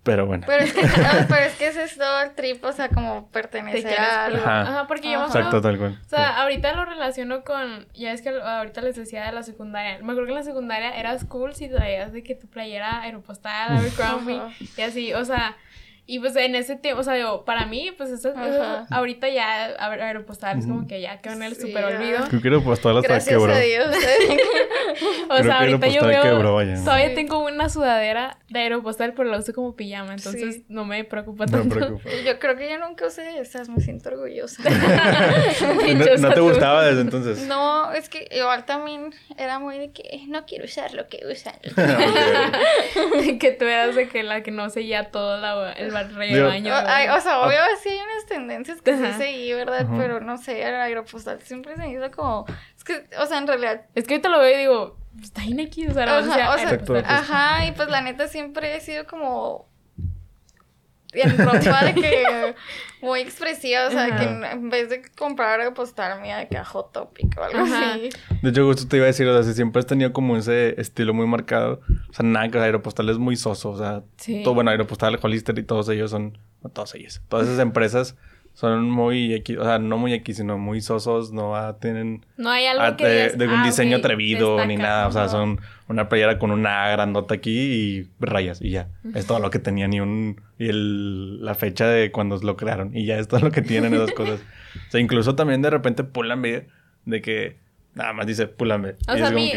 Pero bueno. Pero es que, no, pero es que ese es todo el trip, o sea, como Te pertenecer a algo. Ajá. Ajá, porque yo me Ajá. acuerdo. Exacto, tal cual. O sea, ahorita lo relaciono con. Ya es que ahorita les decía de la secundaria. Me acuerdo que en la secundaria eras cool si traías de que tu playera aeropostada, Abercrombie Ajá. y así. O sea, y pues en ese tiempo, o sea, digo, para mí, pues eso, Ajá. eso ahorita ya a- aeropostal es como que ya quedó en el Sí, super olvido. Creo que pues todas las Gracias quebró. a Dios. O Creo sea, que ahorita yo Aeropostal veo. quebró, vaya. Todavía Sí. tengo una sudadera de aeropostal, pero la uso como pijama, entonces Sí. no me preocupa No tanto. preocupa. Yo creo que yo nunca usé esas, me siento orgullosa. ¿No, no te gustaba desde entonces? No, es que igual también era muy de que no quiero usar lo que usan. que tú eras de que la que no seguía todo la- el rebaño. O, ay, o sea, obvio sí hay unas tendencias que Ajá. sí seguí, ¿verdad? Ajá. Pero no sé, el aeropostal siempre se me hizo como... Es que, o sea, en realidad... Es que ahorita lo veo y digo, está bien X, o sea, Ajá, no sea o sea. Ajá, y pues la neta siempre he sido como... En ropa de que... Muy expresiva, o sea, Ajá. que en, vez de comprar aeropostal mía de que a Hot Topic o algo Ajá. así. De hecho, justo te iba a decir, o sea, si siempre has tenido como ese estilo muy marcado. O sea, nada, que Aeropostal es muy soso. O sea, Sí. todo, bueno, Aeropostal, Hollister y todos ellos son, no todos ellos, todas esas empresas son muy X, o sea, no muy X, sino muy sosos, no ah, tienen No hay algo ah, que de, digas, de un ah, diseño atrevido ni nada. O sea, son una playera con una grandota aquí y rayas y ya. Es todo lo que tenían y un y el, la fecha de cuando lo crearon y ya es todo lo que tienen esas cosas. O sea, incluso también de repente Pull&Bear de que nada más dice Pull&Bear. O y sea, es a como mí,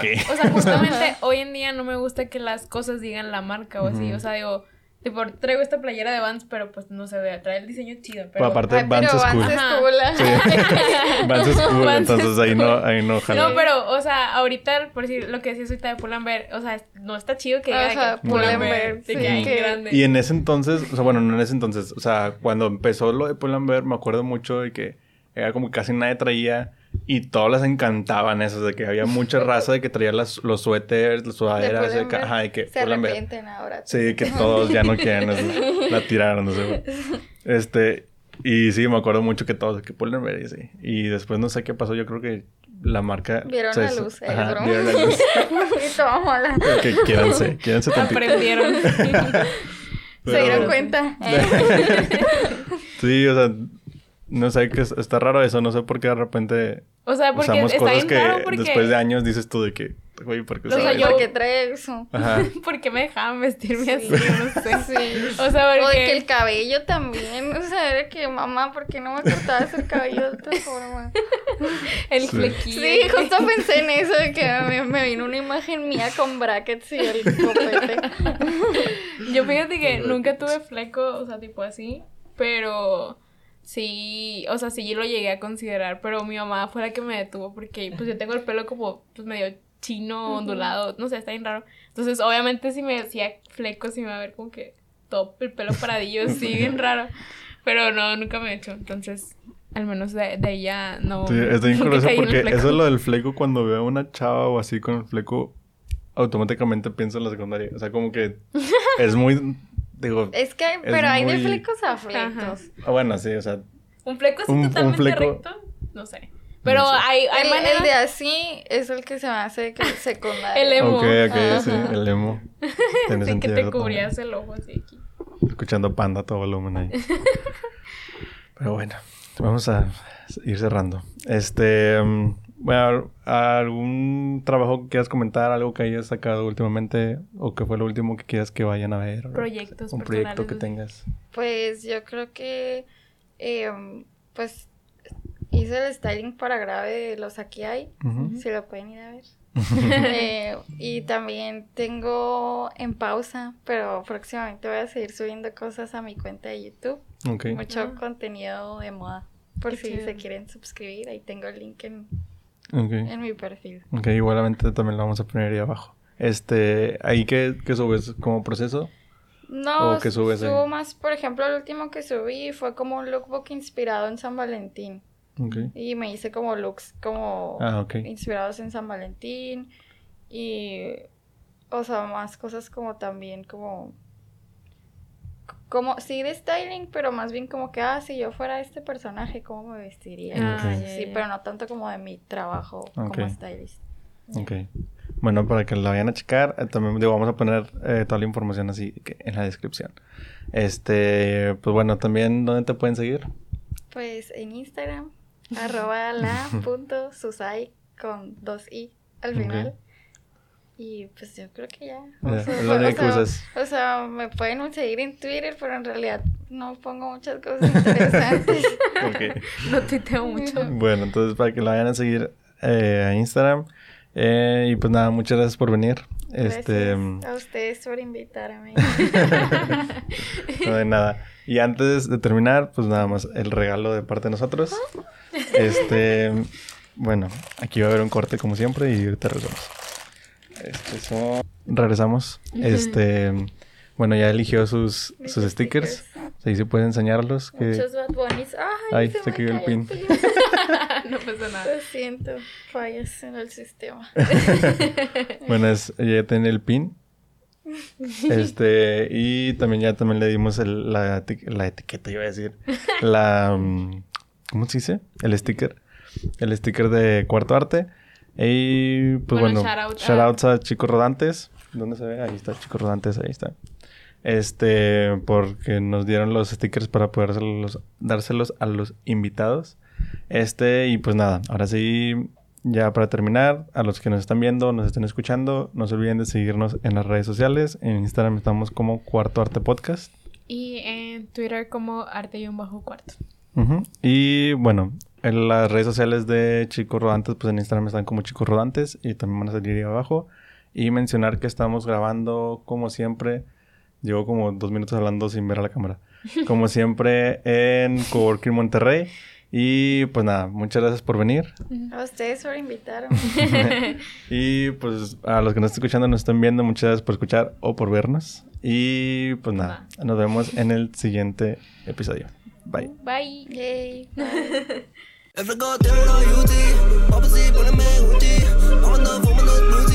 que, o sea, justamente hoy en día no me gusta que las cosas digan la marca o así. O sea, digo, tipo, traigo esta playera de Vans, pero pues no se ve, trae el diseño chido, pero... Pues, aparte, Ay, Vans pero es cool. Vans es cool. Sí. Vans es cool, Vans es entonces ahí no, ahí no jala. No, pero, o sea, ahorita, por decir lo que decías ahorita de Pull&Bear, o sea, no está chido que Ajá, que Pull&Bear, sí, que- grande. Y en ese entonces, o sea, bueno, no en ese entonces, o sea, cuando empezó lo de Pull&Bear, me acuerdo mucho de que era como que casi nadie traía y todos les encantaban eso, de que había mucha raza de que traía las, los suéteres, las sudaderas, de, que, ajá, de que Se arrepienten ahora. Sí, que todos ya no quieren, así, la tiraron, no sé. güey. Este, y sí, me acuerdo mucho que todos, de que Pull&Bear y así. Y después no sé qué pasó, yo creo que la marca... Vieron o sea, la luz, eh, ajá, broma. vieron la luz. y toda mala. Que quiéranse, quiéranse tantito. Aprendieron. Se dieron Pero- cuenta. ¿eh? Sí, o sea, no sé, que es- está raro eso, no sé por qué de repente O sea, porque usamos está cosas bien que porque... después de años dices tú de que, güey, ¿por qué O sea, yo- eso? Porque trae eso. Ajá. ¿Por qué me dejaban vestirme así? Sí. No sé. Sí. O sea, porque... O de que el cabello también. O sea, era que, mamá, ¿por qué no me cortabas el cabello de otra forma? El Sí. flequillo. Sí, justo pensé en eso, de que me, me vino una imagen mía con brackets y el copete. Yo fíjate que nunca tuve fleco, o sea, tipo así, pero sí, o sea, sí lo llegué a considerar, pero mi mamá fue la que me detuvo porque pues yo tengo el pelo como pues medio chino, ondulado, no sé, está bien raro. Entonces, obviamente si me hacía flecos sí me iba a ver como que top, el pelo paradillo, sí, bien raro. Pero no, nunca me he hecho, entonces al menos de, de ella no. Sí, está bien curioso porque eso es lo del fleco cuando veo a una chava o así con el fleco, automáticamente pienso en la secundaria. O sea, como que es muy, digo, Es que, pero hay de flecos a flecos. ah, bueno, sí, o sea, Un fleco así un- un totalmente fleco- recto, no sé. Pero sé. hay, hay El, de así es el que se me hace que secundario. El emo. ok, ok, Ajá. sí, el emo. Tiene Sí, que te también. cubrías el ojo así aquí. Escuchando panda a todo volumen ahí. Pero bueno, vamos a ir cerrando. Este, mm, bueno, ¿algún trabajo que quieras comentar? ¿Algo que hayas sacado últimamente? ¿O que fue lo último que quieras que vayan a ver? Proyectos Un proyecto que tengas. Pues yo creo que, em, pues, hice el styling para grave de los aquí hay. Si lo pueden ir a ver. Eh, y también tengo en pausa, pero próximamente voy a seguir subiendo cosas a mi cuenta de YouTube. Mucho Ah. contenido de moda. Por Qué si chido. se quieren suscribir, ahí tengo el link en, En mi perfil. Ok, igualmente también lo vamos a poner ahí abajo. Este, ¿ahí qué, qué subes? ¿Como proceso? No, ¿O qué subes ahí? subo más, por ejemplo, el último que subí fue como un lookbook inspirado en San Valentín. Ok. Y me hice como looks como Ah, inspirados en San Valentín. Y, o sea, más cosas como también como... Como, sí, de styling, pero más bien como que, ah, si yo fuera este personaje, ¿cómo me vestiría? Ah, Sí, pero no tanto como de mi trabajo como stylist. Ok. bueno, para que la vayan a checar, eh, también digo, vamos a poner eh, toda la información así que en la descripción. Este, pues bueno, también, ¿dónde te pueden seguir? Pues en Instagram, arroba la punto susai con dos i al final. Y pues yo creo que ya. O, sea, o sea, o sea, me pueden seguir en Twitter, pero en realidad no pongo muchas cosas interesantes. No tuiteo mucho. Bueno, entonces para que la vayan a seguir eh, a Instagram. Eh, y pues nada, muchas gracias por venir. Este, Gracias a ustedes por invitarme. no de nada. Y antes de terminar, pues nada más el regalo de parte de nosotros. Este, bueno, aquí va a haber un corte como siempre y ahorita regresamos. Este, son- Regresamos. Este, bueno, ya eligió sus, sus stickers. Ahí se puede enseñarlos. Que... Muchos Bad Bunnies. Ay, Ay, se, cayó el pin. no pasa nada. Lo siento, fallas en el sistema. Bueno, es, ya tiene el pin. Este, y también ya también le dimos el- la, la etiqueta, iba a decir. La, mm, ¿cómo se dice? El sticker. El sticker de Cuarto Arte. Y pues Bueno, bueno, shout out a- shoutouts a Chicos Rodantes. ¿Dónde se ve? Ahí está, Chicos Rodantes, ahí está. Este, porque nos dieron los stickers para poder dárselos a los invitados. Este, y pues nada, ahora sí, ya para terminar, a los que nos están viendo, nos están escuchando, no se olviden de seguirnos en las redes sociales. En Instagram estamos como Cuarto Arte Podcast. Y en Twitter como arte y un bajo cuarto. Y bueno, en las redes sociales de Chicos Rodantes, pues en Instagram están como Chicos Rodantes y también van a salir ahí abajo. Y mencionar que estamos grabando, como siempre, llevo como dos minutos hablando sin ver a la cámara. Como siempre, en Coworking Monterrey. Y pues nada, muchas gracias por venir. A ustedes por invitarme. Y pues a los que nos están escuchando, nos están viendo, muchas gracias por escuchar o por vernos. Y pues nada, nos vemos en el siguiente episodio. Bye. Bye. Yay. bye. If I got go there, you see. Opposite, but I'm in you. I'm enough, I'm enough,